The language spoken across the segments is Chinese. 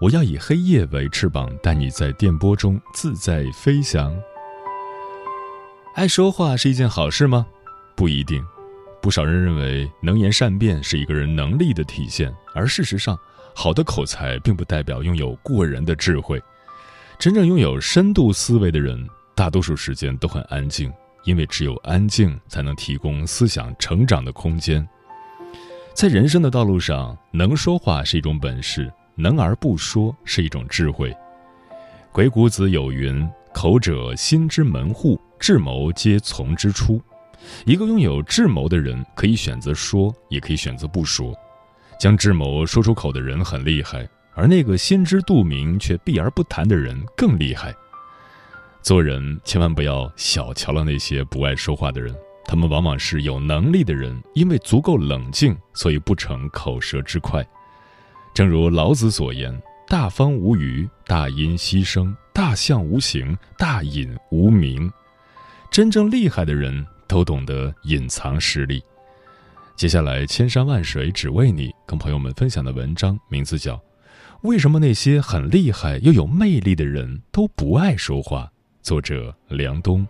我要以黑夜为翅膀，带你在电波中自在飞翔。爱说话是一件好事吗？不一定。不少人认为能言善辩是一个人能力的体现，而事实上，好的口才并不代表拥有过人的智慧。真正拥有深度思维的人。大多数时间都很安静，因为只有安静才能提供思想成长的空间。在人生的道路上，能说话是一种本事，能而不说是一种智慧。鬼谷子有云：“口者心之门户，智谋皆从之出。”一个拥有智谋的人，可以选择说，也可以选择不说。将智谋说出口的人很厉害，而那个心知肚明却避而不谈的人更厉害。做人千万不要小瞧了那些不爱说话的人，他们往往是有能力的人，因为足够冷静，所以不成口舌之快。正如老子所言：“大方无余，大音希声，大象无形，大隐无名。”真正厉害的人都懂得隐藏实力。接下来，千山万水只为你，跟朋友们分享的文章名字叫《为什么那些很厉害又有魅力的人都不爱说话》。作者梁冬。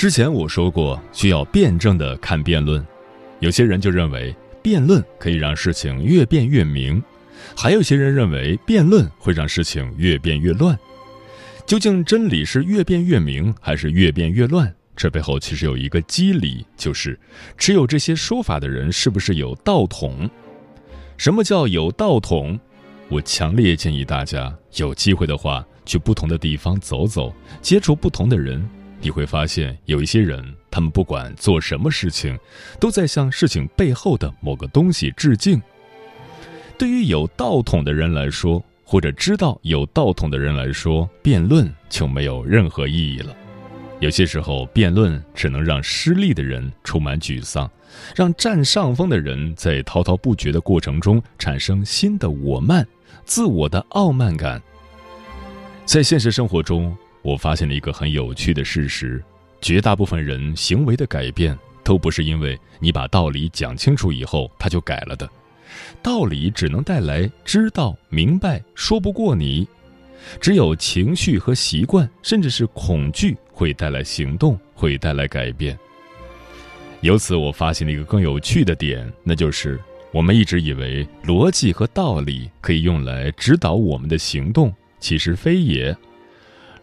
之前我说过，需要辩证的看辩论。有些人就认为辩论可以让事情越辩越明，还有些人认为辩论会让事情越辩越乱。究竟真理是越辩越明，还是越辩越乱？这背后其实有一个机理，就是持有这些说法的人是不是有道统？什么叫有道统？我强烈建议大家有机会的话，去不同的地方走走，接触不同的人，你会发现有一些人，他们不管做什么事情，都在向事情背后的某个东西致敬。对于有道统的人来说，或者知道有道统的人来说，辩论就没有任何意义了。有些时候，辩论只能让失利的人充满沮丧，让占上风的人在滔滔不绝的过程中产生新的我慢、自我的傲慢感。在现实生活中，我发现了一个很有趣的事实：绝大部分人行为的改变，都不是因为你把道理讲清楚以后他就改了的。道理只能带来知道、明白，说不过你。只有情绪和习惯，甚至是恐惧，会带来行动，会带来改变。由此，我发现了一个更有趣的点，那就是我们一直以为逻辑和道理可以用来指导我们的行动，其实非也。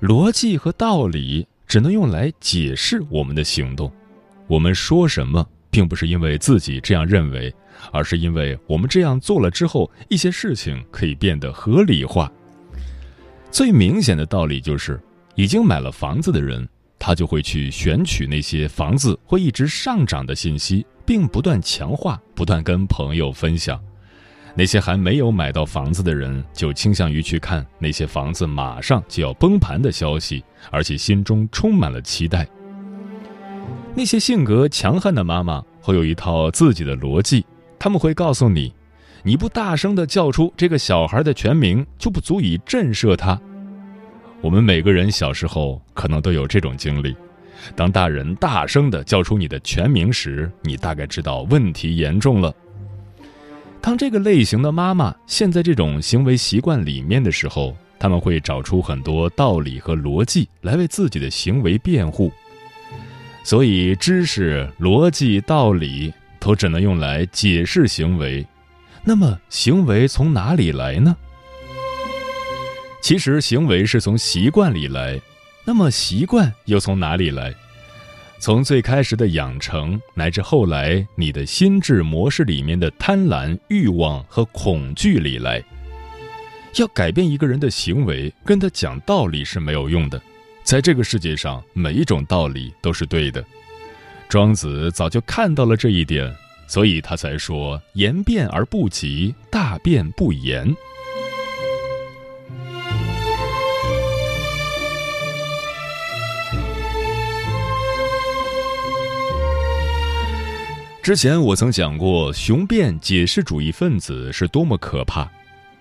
逻辑和道理只能用来解释我们的行动。我们说什么，并不是因为自己这样认为。而是因为我们这样做了之后，一些事情可以变得合理化。最明显的道理就是，已经买了房子的人，他就会去选取那些房子会一直上涨的信息，并不断强化、不断跟朋友分享；那些还没有买到房子的人，就倾向于去看那些房子马上就要崩盘的消息，而且心中充满了期待。那些性格强悍的妈妈会有一套自己的逻辑。他们会告诉你，你不大声的叫出这个小孩的全名，就不足以震慑他。我们每个人小时候可能都有这种经历：当大人大声的叫出你的全名时，你大概知道问题严重了。当这个类型的妈妈陷在这种行为习惯里面的时候，他们会找出很多道理和逻辑来为自己的行为辩护。所以，知识、逻辑、道理都只能用来解释行为。那么，行为从哪里来呢？其实，行为是从习惯里来。那么，习惯又从哪里来？从最开始的养成，乃至后来你的心智模式里面的贪婪、欲望和恐惧里来。要改变一个人的行为，跟他讲道理是没有用的。在这个世界上，每一种道理都是对的。庄子早就看到了这一点，所以他才说：“言辩而不及，大辩不言。”之前我曾讲过，雄辩解释主义分子是多么可怕。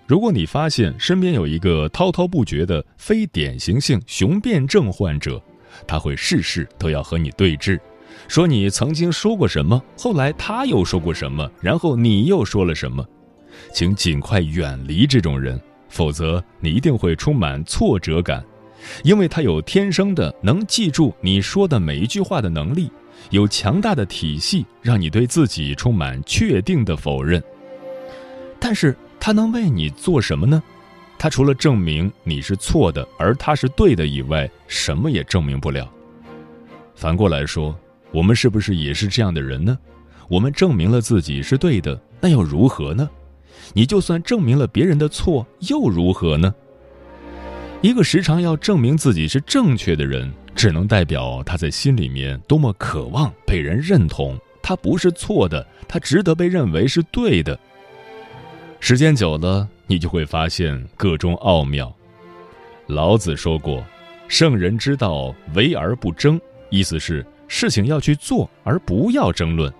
如果你发现身边有一个滔滔不绝的非典型性雄辩症患者，他会事事都要和你对峙，说你曾经说过什么，后来他又说过什么，然后你又说了什么，请尽快远离这种人，否则你一定会充满挫折感，因为他有天生的能记住你说的每一句话的能力。有强大的体系，让你对自己充满确定的否认。但是，他能为你做什么呢？他除了证明你是错的，而他是对的以外，什么也证明不了。反过来说，我们是不是也是这样的人呢？我们证明了自己是对的，那又如何呢？你就算证明了别人的错，又如何呢？一个时常要证明自己是正确的人。只能代表他在心里面多么渴望被人认同，他不是错的，他值得被认为是对的。时间久了，你就会发现各中奥妙。老子说过：“圣人之道，为而不争。”意思是事情要去做，而不要争论。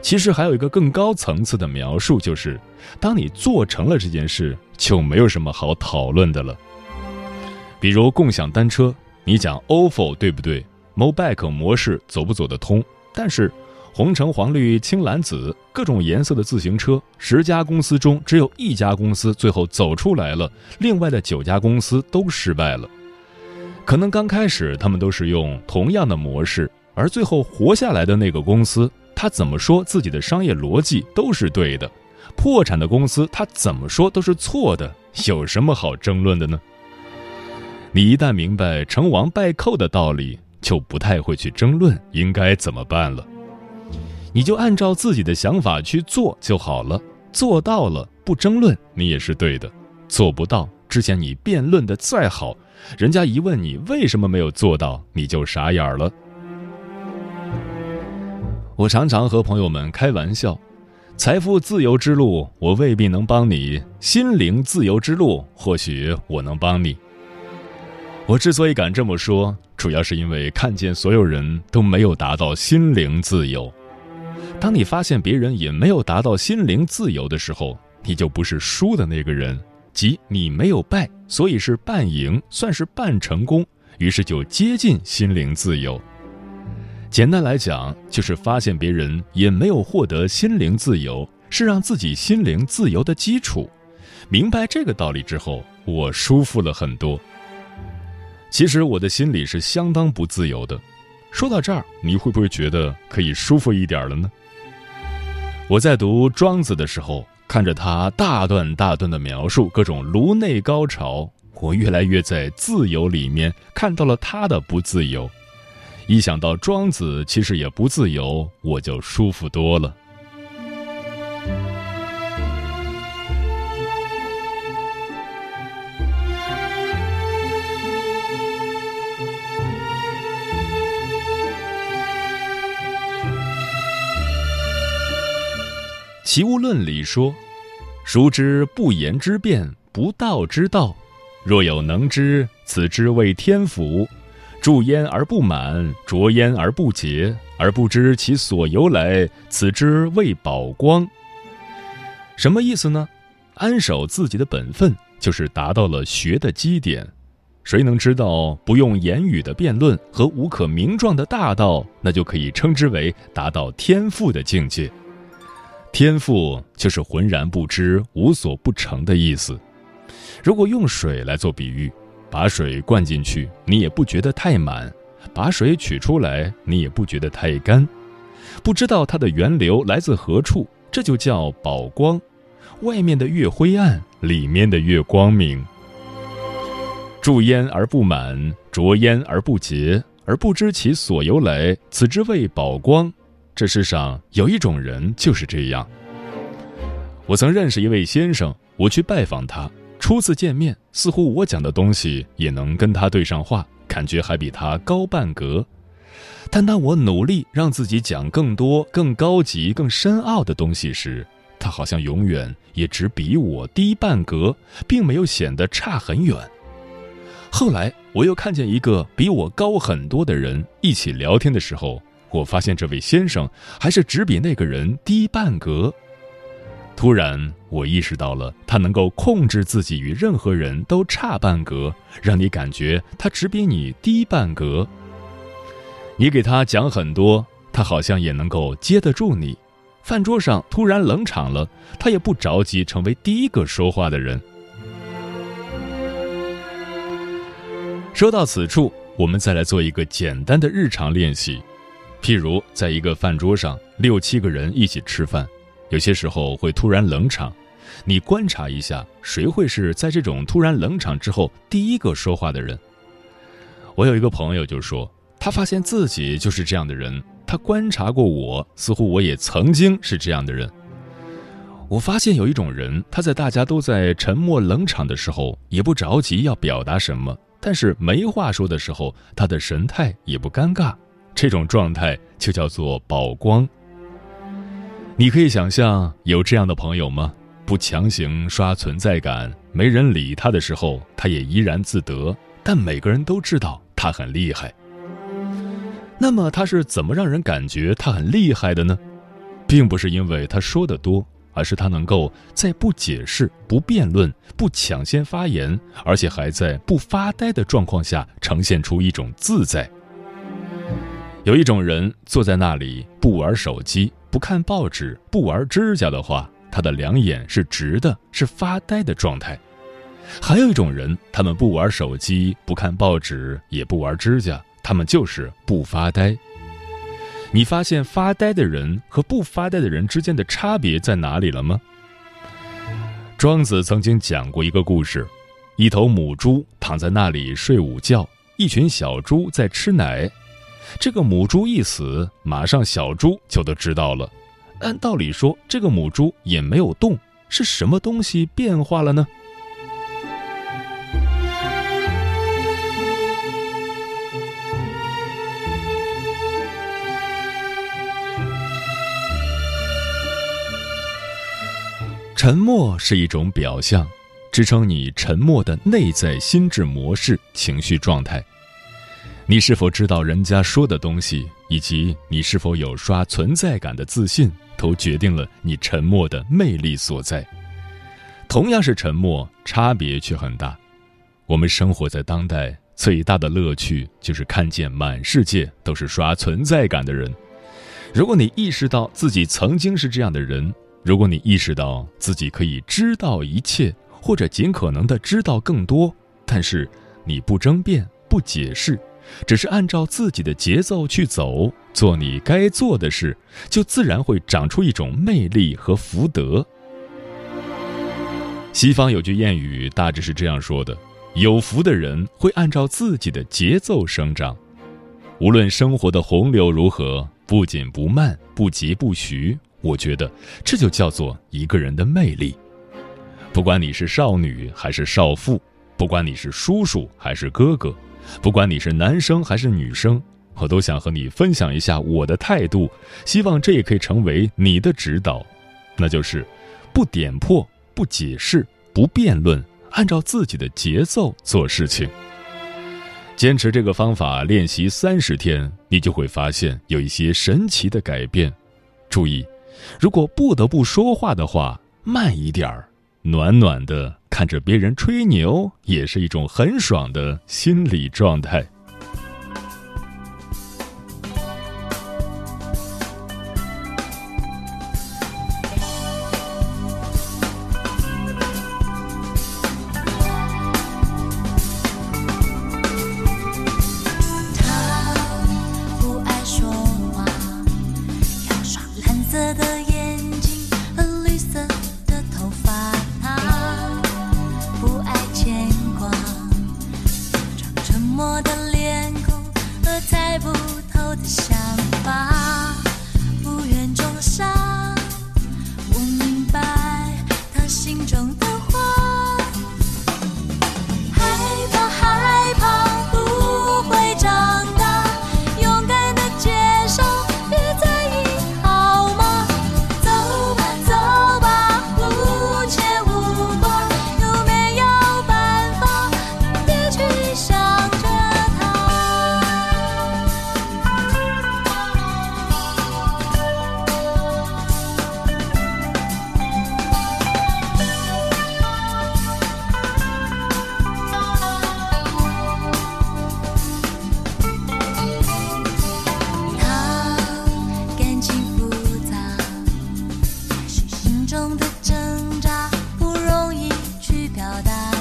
其实还有一个更高层次的描述，就是当你做成了这件事，就没有什么好讨论的了。比如共享单车。你讲 ofo 对不对？Mobike 模式走不走得通？但是红橙黄绿青蓝紫各种颜色的自行车，十家公司中只有一家公司最后走出来了，另外的九家公司都失败了。可能刚开始他们都是用同样的模式，而最后活下来的那个公司，他怎么说自己的商业逻辑都是对的；破产的公司他怎么说都是错的，有什么好争论的呢？你一旦明白成王败寇的道理，就不太会去争论应该怎么办了。你就按照自己的想法去做就好了，做到了不争论，你也是对的；做不到，之前你辩论的再好，人家一问你为什么没有做到，你就傻眼了。我常常和朋友们开玩笑：财富自由之路，我未必能帮你；心灵自由之路，或许我能帮你。我之所以敢这么说，主要是因为看见所有人都没有达到心灵自由。当你发现别人也没有达到心灵自由的时候，你就不是输的那个人，即你没有败，所以是半赢，算是半成功，于是就接近心灵自由。简单来讲，就是发现别人也没有获得心灵自由，是让自己心灵自由的基础。明白这个道理之后，我舒服了很多。其实我的心里是相当不自由的。说到这儿，你会不会觉得可以舒服一点了呢？我在读《庄子》的时候，看着他大段大段的描述各种颅内高潮，我越来越在自由里面看到了他的不自由。一想到庄子其实也不自由，我就舒服多了。《齐物论》里说：“孰知不言之辩，不道之道？若有能知，此之谓天福。注焉而不满，浊焉而不竭，而不知其所由来，此之谓宝光。”什么意思呢？安守自己的本分，就是达到了学的基点。谁能知道不用言语的辩论和无可名状的大道，那就可以称之为达到天赋的境界。天赋就是浑然不知、无所不成的意思。如果用水来做比喻，把水灌进去，你也不觉得太满；把水取出来，你也不觉得太干。不知道它的源流来自何处，这就叫宝光。外面的越灰暗，里面的越光明。注焉而不满，浊焉而不竭，而不知其所由来，此之谓宝光。这世上有一种人就是这样。我曾认识一位先生，我去拜访他，初次见面，似乎我讲的东西也能跟他对上话，感觉还比他高半格。但当我努力让自己讲更多、更高级、更深奥的东西时，他好像永远也只比我低半格，并没有显得差很远。后来我又看见一个比我高很多的人一起聊天的时候。我发现这位先生还是只比那个人低半格。突然，我意识到了他能够控制自己与任何人都差半格，让你感觉他只比你低半格。你给他讲很多，他好像也能够接得住你。饭桌上突然冷场了，他也不着急成为第一个说话的人。说到此处，我们再来做一个简单的日常练习。譬如，在一个饭桌上，六七个人一起吃饭，有些时候会突然冷场。你观察一下，谁会是在这种突然冷场之后第一个说话的人？我有一个朋友就说，他发现自己就是这样的人。他观察过我，似乎我也曾经是这样的人。我发现有一种人，他在大家都在沉默冷场的时候，也不着急要表达什么，但是没话说的时候，他的神态也不尴尬。这种状态就叫做宝光。你可以想象有这样的朋友吗？不强行刷存在感，没人理他的时候，他也怡然自得。但每个人都知道他很厉害。那么他是怎么让人感觉他很厉害的呢？并不是因为他说的多，而是他能够在不解释、不辩论、不抢先发言，而且还在不发呆的状况下，呈现出一种自在。有一种人坐在那里不玩手机、不看报纸、不玩指甲的话，他的两眼是直的，是发呆的状态；还有一种人，他们不玩手机、不看报纸、也不玩指甲，他们就是不发呆。你发现发呆的人和不发呆的人之间的差别在哪里了吗？庄子曾经讲过一个故事：一头母猪躺在那里睡午觉，一群小猪在吃奶。这个母猪一死，马上小猪就都知道了。按道理说，这个母猪也没有动，是什么东西变化了呢？沉默是一种表象，支撑你沉默的内在心智模式、情绪状态。你是否知道人家说的东西，以及你是否有刷存在感的自信，都决定了你沉默的魅力所在。同样是沉默，差别却很大。我们生活在当代，最大的乐趣就是看见满世界都是刷存在感的人。如果你意识到自己曾经是这样的人，如果你意识到自己可以知道一切，或者尽可能的知道更多，但是你不争辩，不解释。只是按照自己的节奏去走，做你该做的事，就自然会长出一种魅力和福德。西方有句谚语，大致是这样说的：有福的人会按照自己的节奏生长，无论生活的洪流如何，不紧不慢，不急不徐。我觉得这就叫做一个人的魅力。不管你是少女还是少妇，不管你是叔叔还是哥哥。不管你是男生还是女生，我都想和你分享一下我的态度，希望这也可以成为你的指导，那就是不点破、不解释、不辩论，按照自己的节奏做事情。坚持这个方法练习三十天，你就会发现有一些神奇的改变。注意，如果不得不说话的话，慢一点儿，暖暖的。看着别人吹牛，也是一种很爽的心理状态。中的挣扎不容易去表达。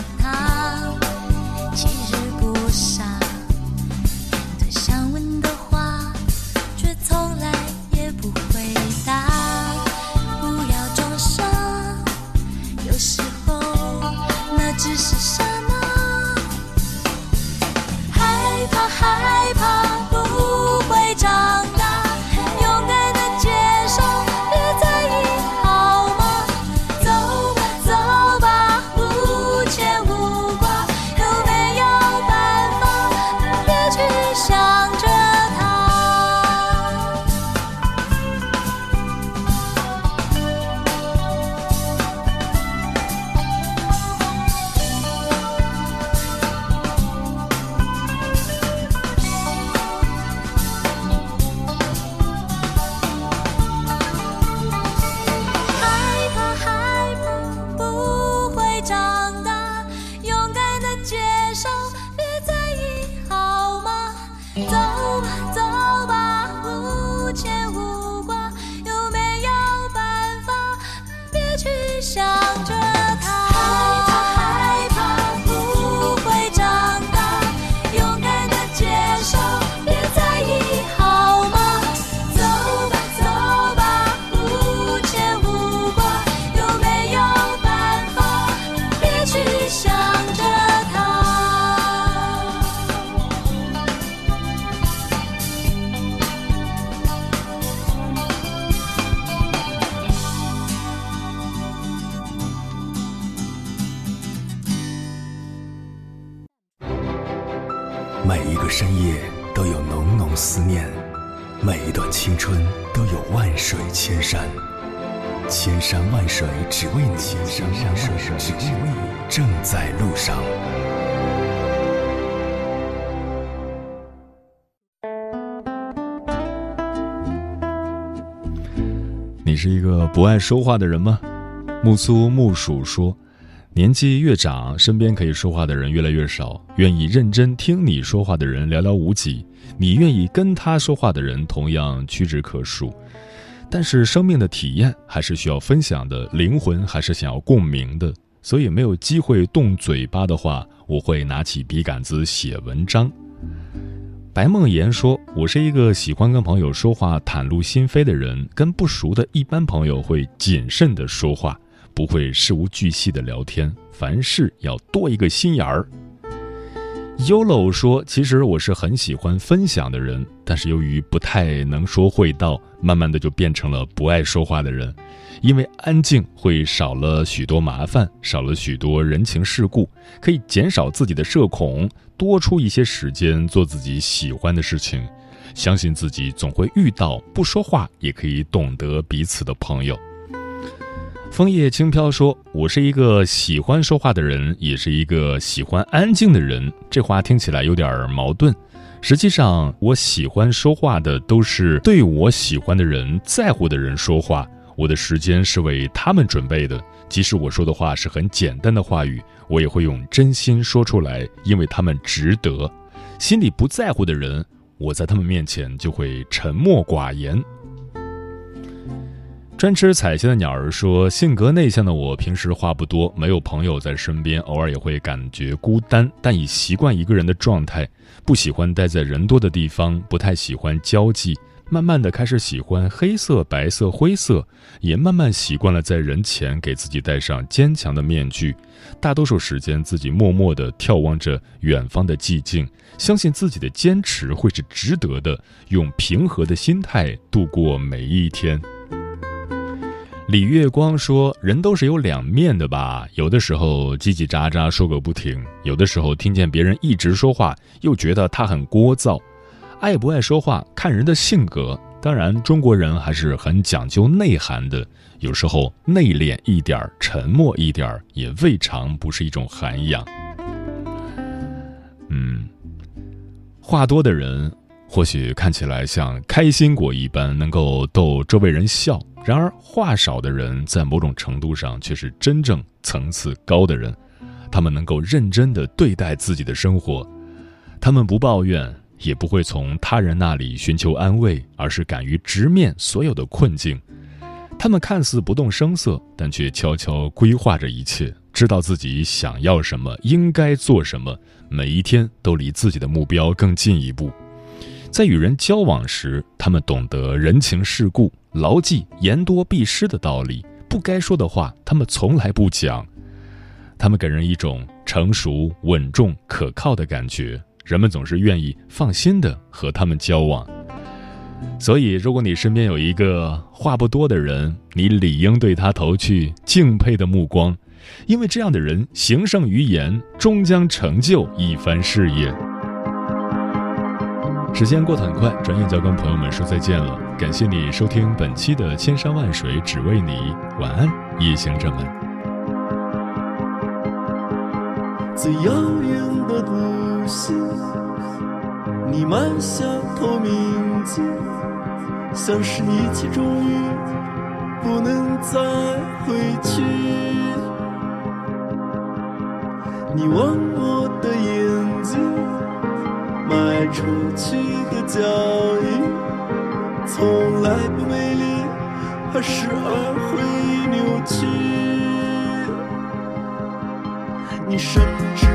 深夜都有浓浓思念，每一段青春都有万水千山，千山万水只为你，千山万水只为你，正在路上。你是一个不爱说话的人吗？木苏木鼠说。年纪越长，身边可以说话的人越来越少，愿意认真听你说话的人寥寥无几，你愿意跟他说话的人同样屈指可数。但是生命的体验还是需要分享的，灵魂还是想要共鸣的，所以没有机会动嘴巴的话，我会拿起笔杆子写文章。白梦妍说：“我是一个喜欢跟朋友说话、袒露心扉的人，跟不熟的一般朋友会谨慎的说话。”不会事无巨细的聊天，凡事要多一个心眼儿。Yolo 说：“其实我是很喜欢分享的人，但是由于不太能说会道，慢慢的就变成了不爱说话的人。因为安静会少了许多麻烦，少了许多人情世故，可以减少自己的社恐，多出一些时间做自己喜欢的事情。相信自己总会遇到不说话也可以懂得彼此的朋友。”枫叶轻飘说：“我是一个喜欢说话的人，也是一个喜欢安静的人。”这话听起来有点矛盾。实际上，我喜欢说话的都是对我喜欢的人、在乎的人说话。我的时间是为他们准备的。即使我说的话是很简单的话语，我也会用真心说出来，因为他们值得。心里不在乎的人，我在他们面前就会沉默寡言。专吃彩线的鸟儿说：“性格内向的我，平时话不多，没有朋友在身边，偶尔也会感觉孤单，但已习惯一个人的状态，不喜欢待在人多的地方，不太喜欢交际。慢慢的开始喜欢黑色、白色、灰色，也慢慢习惯了在人前给自己戴上坚强的面具。大多数时间，自己默默地眺望着远方的寂静，相信自己的坚持会是值得的，用平和的心态度过每一天。”李月光说：“人都是有两面的吧？有的时候叽叽喳喳说个不停，有的时候听见别人一直说话，又觉得他很聒噪。爱不爱说话，看人的性格。当然，中国人还是很讲究内涵的。有时候内敛一点儿，沉默一点儿，也未尝不是一种涵养。嗯，话多的人。”或许看起来像开心果一般，能够逗周围人笑。然而，话少的人在某种程度上却是真正层次高的人。他们能够认真的对待自己的生活，他们不抱怨，也不会从他人那里寻求安慰，而是敢于直面所有的困境。他们看似不动声色，但却悄悄规划着一切，知道自己想要什么，应该做什么，每一天都离自己的目标更进一步。在与人交往时，他们懂得人情世故，牢记言多必失的道理，不该说的话，他们从来不讲。他们给人一种成熟、稳重、可靠的感觉，人们总是愿意放心的和他们交往。所以，如果你身边有一个话不多的人，你理应对他投去敬佩的目光，因为这样的人行胜于言，终将成就一番事业。时间过得很快，转眼就要跟朋友们说再见了。感谢你收听本期的《千山万水只为你》，晚安，夜行者们。最遥远的独行，你埋下透明镜，像是一切终于不能再回去。你望我的眼睛。迈出去的脚印，从来不美丽，还时而会扭曲。你深知